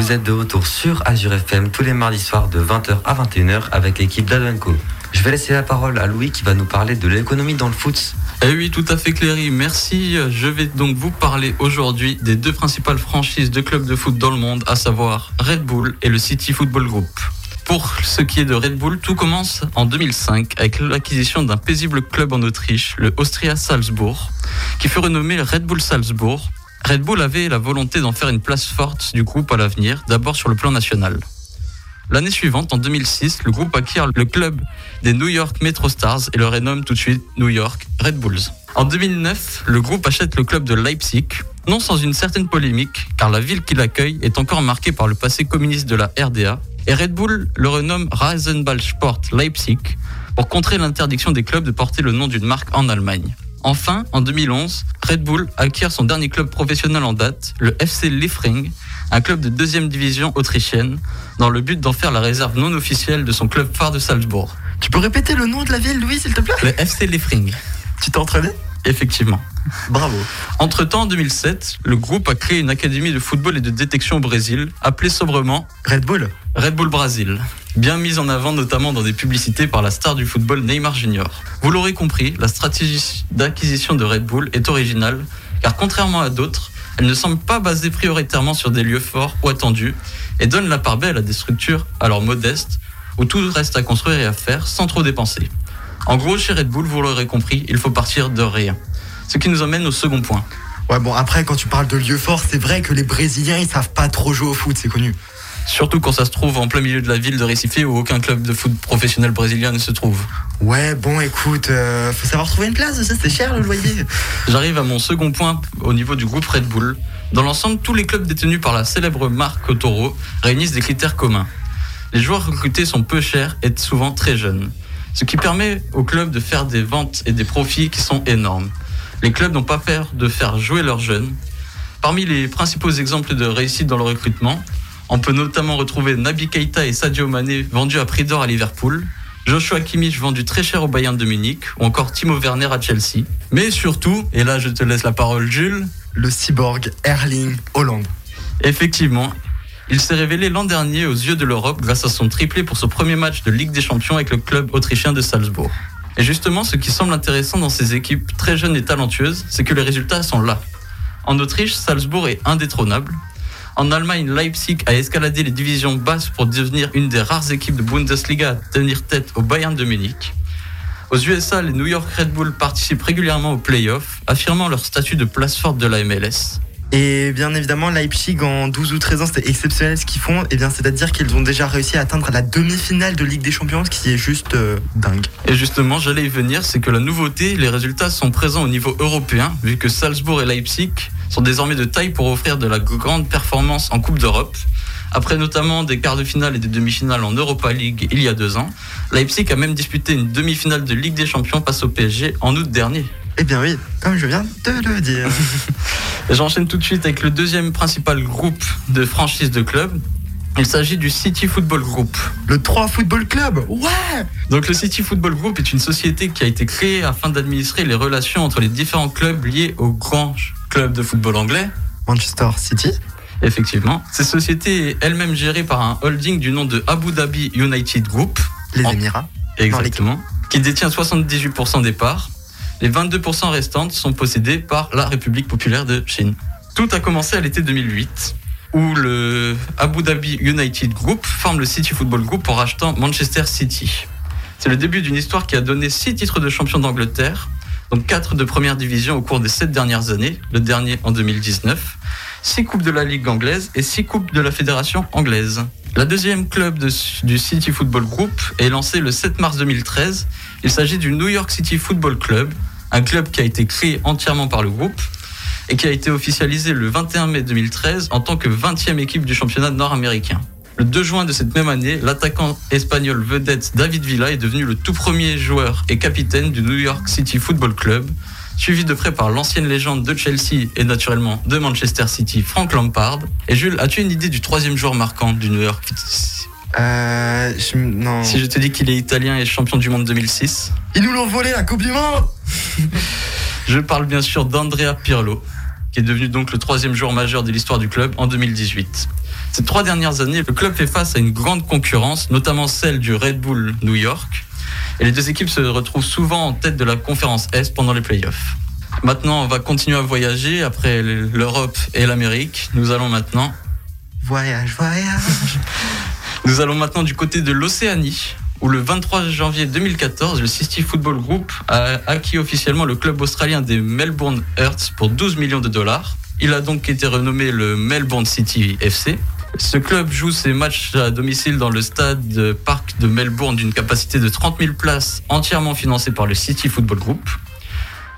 Vous êtes de retour sur Azure FM tous les mardis soirs de 20h à 21h avec l'équipe d'Adoenco. Je vais laisser la parole à Louis qui va nous parler de l'économie dans le foot. Eh oui, tout à fait Cléry, merci. Je vais donc vous parler aujourd'hui des deux principales franchises de clubs de foot dans le monde, à savoir Red Bull et le City Football Group. Pour ce qui est de Red Bull, tout commence en 2005 avec l'acquisition d'un paisible club en Autriche, le Austria Salzbourg, qui fut renommé Red Bull Salzbourg. Red Bull avait la volonté d'en faire une place forte du groupe à l'avenir, d'abord sur le plan national. L'année suivante, en 2006, le groupe acquiert le club des New York Metro Stars et le renomme tout de suite New York Red Bulls. En 2009, le groupe achète le club de Leipzig, non sans une certaine polémique, car la ville qui l'accueille est encore marquée par le passé communiste de la RDA, et Red Bull le renomme Rasenball Sport Leipzig pour contrer l'interdiction des clubs de porter le nom d'une marque en Allemagne. Enfin, en 2011, Red Bull acquiert son dernier club professionnel en date, le FC Liefering, un club de deuxième division autrichienne, dans le but d'en faire la réserve non officielle de son club phare de Salzbourg. Tu peux répéter le nom de la ville, Louis, s'il te plaît? Le FC Liefering. Tu t'es entraîné? Effectivement. Bravo. Entre-temps, en 2007, le groupe a créé une académie de football et de détection au Brésil, appelée sobrement Red Bull. Red Bull Brasil, bien mise en avant notamment dans des publicités par la star du football Neymar Junior. Vous l'aurez compris, la stratégie d'acquisition de Red Bull est originale, car contrairement à d'autres, elle ne semble pas basée prioritairement sur des lieux forts ou attendus, et donne la part belle à des structures alors modestes, où tout reste à construire et à faire sans trop dépenser. En gros, chez Red Bull, vous l'aurez compris, il faut partir de rien. Ce qui nous emmène au second point. Ouais, bon, après, quand tu parles de lieux forts, c'est vrai que les Brésiliens, ils savent pas trop jouer au foot, c'est connu. Surtout quand ça se trouve en plein milieu de la ville de Recife où aucun club de foot professionnel brésilien ne se trouve. Ouais, bon, écoute, euh, faut savoir trouver une place, ça, c'est cher le loyer. J'arrive à mon second point au niveau du groupe Red Bull. Dans l'ensemble, tous les clubs détenus par la célèbre marque Toro réunissent des critères communs. Les joueurs recrutés sont peu chers et souvent très jeunes, ce qui permet aux clubs de faire des ventes et des profits qui sont énormes. Les clubs n'ont pas peur de faire jouer leurs jeunes. Parmi les principaux exemples de réussite dans le recrutement, on peut notamment retrouver Naby Keita et Sadio Mané vendus à prix d'or à Liverpool, Joshua Kimmich vendu très cher au Bayern de Munich, ou encore Timo Werner à Chelsea. Mais surtout, et là je te laisse la parole Jules, Le cyborg Erling Holland. Effectivement, il s'est révélé l'an dernier aux yeux de l'Europe grâce à son triplé pour son premier match de Ligue des Champions avec le club autrichien de Salzbourg. Et justement, ce qui semble intéressant dans ces équipes très jeunes et talentueuses, c'est que les résultats sont là. En Autriche, Salzbourg est indétrônable. En Allemagne, Leipzig a escaladé les divisions basses pour devenir une des rares équipes de Bundesliga à tenir tête au Bayern de Munich. Aux USA, les New York Red Bull participent régulièrement aux playoffs, affirmant leur statut de place forte de la MLS. Et bien évidemment, Leipzig en 12 ou 13 ans, c'était exceptionnel ce qu'ils font. Et bien, c'est-à-dire qu'ils ont déjà réussi à atteindre la demi-finale de Ligue des Champions, ce qui est juste euh, dingue. Et justement, j'allais y venir, c'est que la nouveauté, les résultats sont présents au niveau européen, vu que Salzbourg et Leipzig sont désormais de taille pour offrir de la grande performance en Coupe d'Europe. Après notamment des quarts de finale et des demi-finales en Europa League il y a deux ans, Leipzig a même disputé une demi-finale de Ligue des Champions face au PSG en août dernier. Eh bien oui, comme je viens de le dire. J'enchaîne tout de suite avec le deuxième principal groupe de franchise de club. Il s'agit du City Football Group. Le 3 Football Club Ouais Donc le City Football Group est une société qui a été créée afin d'administrer les relations entre les différents clubs liés au grand club de football anglais. Manchester City Effectivement. Cette société est elle-même gérée par un holding du nom de Abu Dhabi United Group. Les Émirats. Exactement. Qui détient 78% des parts. Les 22% restantes sont possédées par la République populaire de Chine. Tout a commencé à l'été 2008, où le Abu Dhabi United Group forme le City Football Group en rachetant Manchester City. C'est le début d'une histoire qui a donné 6 titres de champion d'Angleterre, donc 4 de première division au cours des 7 dernières années, le dernier en 2019, 6 coupes de la Ligue anglaise et 6 coupes de la Fédération anglaise. La deuxième club du City Football Group est lancée le 7 mars 2013. Il s'agit du New York City Football Club, un club qui a été créé entièrement par le groupe et qui a été officialisé le 21 mai 2013 en tant que 20e équipe du championnat nord-américain. Le 2 juin de cette même année, l'attaquant espagnol vedette David Villa est devenu le tout premier joueur et capitaine du New York City Football Club, suivi de près par l'ancienne légende de Chelsea et naturellement de Manchester City, Frank Lampard. Et Jules, as-tu une idée du troisième joueur marquant du New York Euh. je- non. Si je te dis qu'il est italien et champion du monde 2006 Ils nous l'ont volé la Coupe du Monde Je parle bien sûr d'Andrea Pirlo. qui est devenu donc le troisième joueur majeur de l'histoire du club en 2018. Ces trois dernières années, le club fait face à une grande concurrence, notamment celle du Red Bull New York. Et les deux équipes se retrouvent souvent en tête de la conférence Est pendant les playoffs. Maintenant, on va continuer à voyager après l'Europe et l'Amérique. Nous allons maintenant. Voyage, voyage. Nous allons maintenant du côté de l'Océanie, où le 23 janvier 2014, le City Football Group a acquis officiellement le club australien des Melbourne Hearts pour 12 millions de dollars. Il a donc été renommé le Melbourne City FC. Ce club joue ses matchs à domicile dans le stade Parc de Melbourne d'une capacité de 30 000 places entièrement financé par le City Football Group.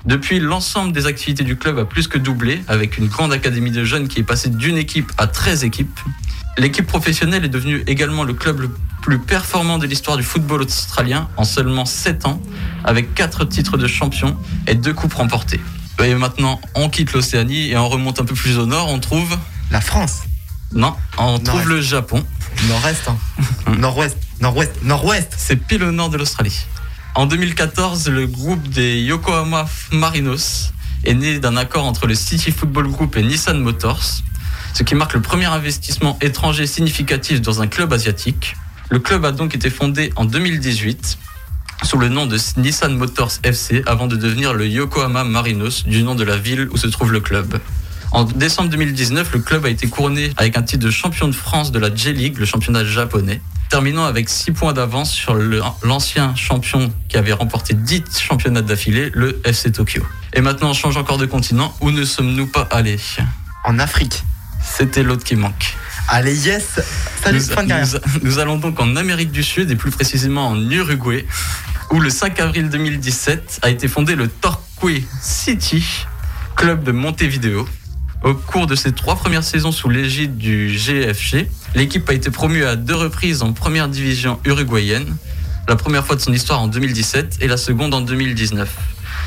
Depuis, l'ensemble des activités du club a plus que doublé, avec une grande académie de jeunes qui est passée d'une équipe à 13 équipes. L'équipe professionnelle est devenue également le club le plus performant de l'histoire du football australien en seulement 7 ans, avec 4 titres de champion et 2 coupes remportées. Et maintenant, on quitte l'Océanie et on remonte un peu plus au nord, on trouve... La France Non, on trouve le Japon. Nord-est, hein. Nord-ouest, nord-ouest, nord-ouest C'est pile au nord de l'Australie. En 2014, le groupe des Yokohama Marinos est né d'un accord entre le City Football Group et Nissan Motors, ce qui marque le premier investissement étranger significatif dans un club asiatique. Le club a donc été fondé en 2018 sous le nom de Nissan Motors FC avant de devenir le Yokohama Marinos du nom de la ville où se trouve le club. En décembre 2019, le club a été couronné avec un titre de champion de France de la J-League, le championnat japonais, terminant avec 6 points d'avance sur l'ancien champion qui avait remporté 10 championnats d'affilée, le FC Tokyo. Et maintenant, on change encore de continent. Où ne sommes-nous pas allés? En Afrique. C'était l'autre qui manque. Allez, yes Salut, nous, nous, nous allons donc en Amérique du Sud et plus précisément en Uruguay, où le 5 avril 2017 a été fondé le Torquay City, club de Montevideo. Au cours de ses trois premières saisons sous l'égide du GFG, l'équipe a été promue à deux reprises en première division uruguayenne, la première fois de son histoire en 2017 et la seconde en 2019.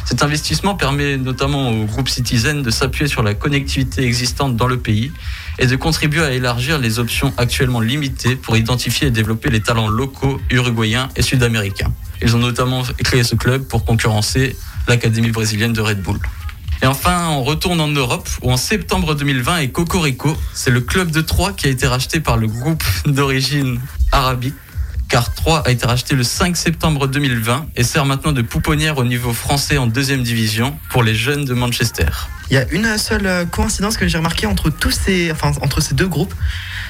Cet investissement permet notamment au groupe Citizen de s'appuyer sur la connectivité existante dans le pays et de contribuer à élargir les options actuellement limitées pour identifier et développer les talents locaux uruguayens et sud-américains. Ils ont notamment créé ce club pour concurrencer l'Académie brésilienne de Red Bull. Et enfin, on retourne en Europe où en septembre 2020 et Cocorico, c'est le club de Troyes qui a été racheté par le groupe d'origine arabique car 3 a été racheté le 5 septembre 2020 et sert maintenant de pouponnière au niveau français en deuxième division pour les jeunes de Manchester. Il y a une seule euh, coïncidence que j'ai remarqué entre tous ces, enfin, entre ces deux groupes,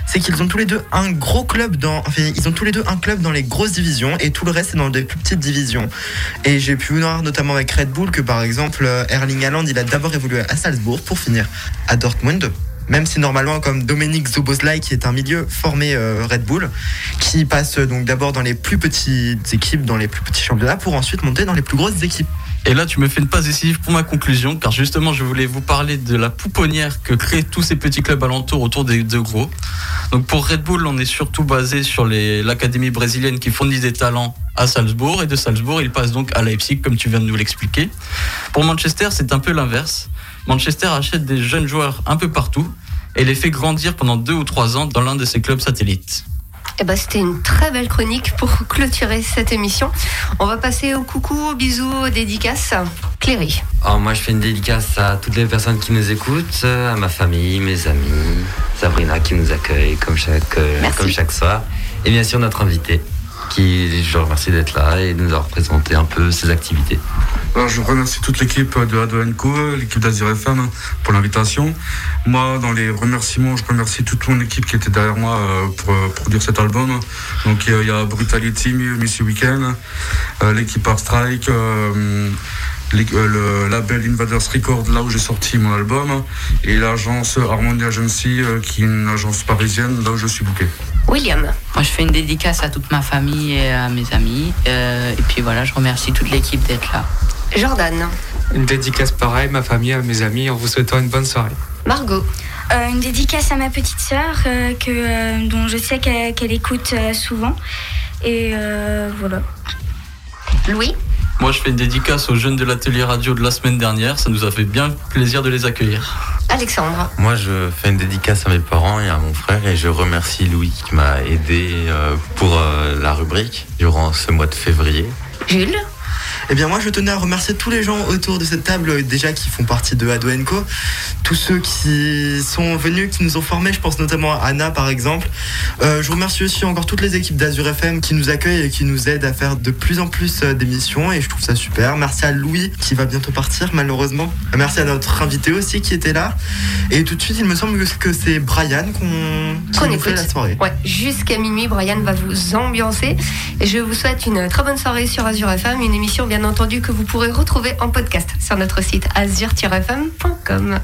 c'est qu'ils ont tous les deux un gros club dans, enfin, ils ont tous les deux un club dans les grosses divisions et tout le reste est dans des plus petites divisions. Et j'ai pu voir notamment avec Red Bull que par exemple euh, Erling Haaland, il a d'abord évolué à Salzbourg pour finir à Dortmund même si normalement comme Dominique Zoboslai qui est un milieu formé euh, Red Bull qui passe euh, donc d'abord dans les plus petites équipes dans les plus petits championnats pour ensuite monter dans les plus grosses équipes. Et là, tu me fais une passe décisive pour ma conclusion, car justement, je voulais vous parler de la pouponnière que créent tous ces petits clubs alentours autour des deux gros. Donc pour Red Bull, on est surtout basé sur l'académie brésilienne qui fournit des talents à Salzbourg, et de Salzbourg, il passe donc à Leipzig, comme tu viens de nous l'expliquer. Pour Manchester, c'est un peu l'inverse. Manchester achète des jeunes joueurs un peu partout et les fait grandir pendant deux ou trois ans dans l'un de ses clubs satellites. Eh ben, c'était une très belle chronique pour clôturer cette émission. On va passer au coucou, aux bisous, aux dédicaces. Cléry. Alors moi je fais une dédicace à toutes les personnes qui nous écoutent, à ma famille, mes amis, Sabrina qui nous accueille comme chaque, euh, comme chaque soir, et bien sûr notre invité je remercie d'être là et de nous avoir présenté un peu ses activités. Je remercie toute l'équipe de Ado Co, l'équipe d'Azir FM pour l'invitation. Moi, dans les remerciements, je remercie toute mon équipe qui était derrière moi euh, pour euh, produire cet album. Donc, il y a Brutality, Missy Weekend, euh, l'équipe Art Strike, le label Invaders Records, là où j'ai sorti mon album, et l'agence Harmony Agency, qui est une agence parisienne, là où je suis booké. William. Moi, je fais une dédicace à toute ma famille et à mes amis. et puis voilà, je remercie toute l'équipe d'être là. Jordan. Une dédicace pareille, ma famille, à mes amis, en vous souhaitant une bonne soirée. Margot. Euh, une dédicace à ma petite sœur, euh, que, euh, dont je sais qu'elle écoute euh, souvent. Et euh, voilà. Louis. Moi, je fais une dédicace aux jeunes de l'atelier radio de la semaine dernière. Ça nous a fait bien plaisir de les accueillir. Alexandre. Moi, je fais une dédicace à mes parents et à mon frère et je remercie Louis qui m'a aidé euh, pour euh, la rubrique durant ce mois de février. Jules. Eh bien moi je tenais à remercier tous les gens autour de cette table euh, déjà qui font partie de Ado Co, tous ceux qui sont venus, qui nous ont formés, je pense notamment à Anna par exemple. Euh, je remercie aussi encore toutes les équipes d'Azur FM qui nous accueillent et qui nous aident à faire de plus en plus euh, d'émissions et je trouve ça super. Merci à Louis qui va bientôt partir malheureusement. Merci à notre invité aussi qui était là. Et tout de suite il me semble que c'est Brian qu'on nous fait la soirée. Ouais, jusqu'à minuit, Brian va vous ambiancer. Et je vous souhaite une très bonne soirée sur Azure FM, une émission bien entendu que vous pourrez retrouver en podcast sur notre site azure-fm.com.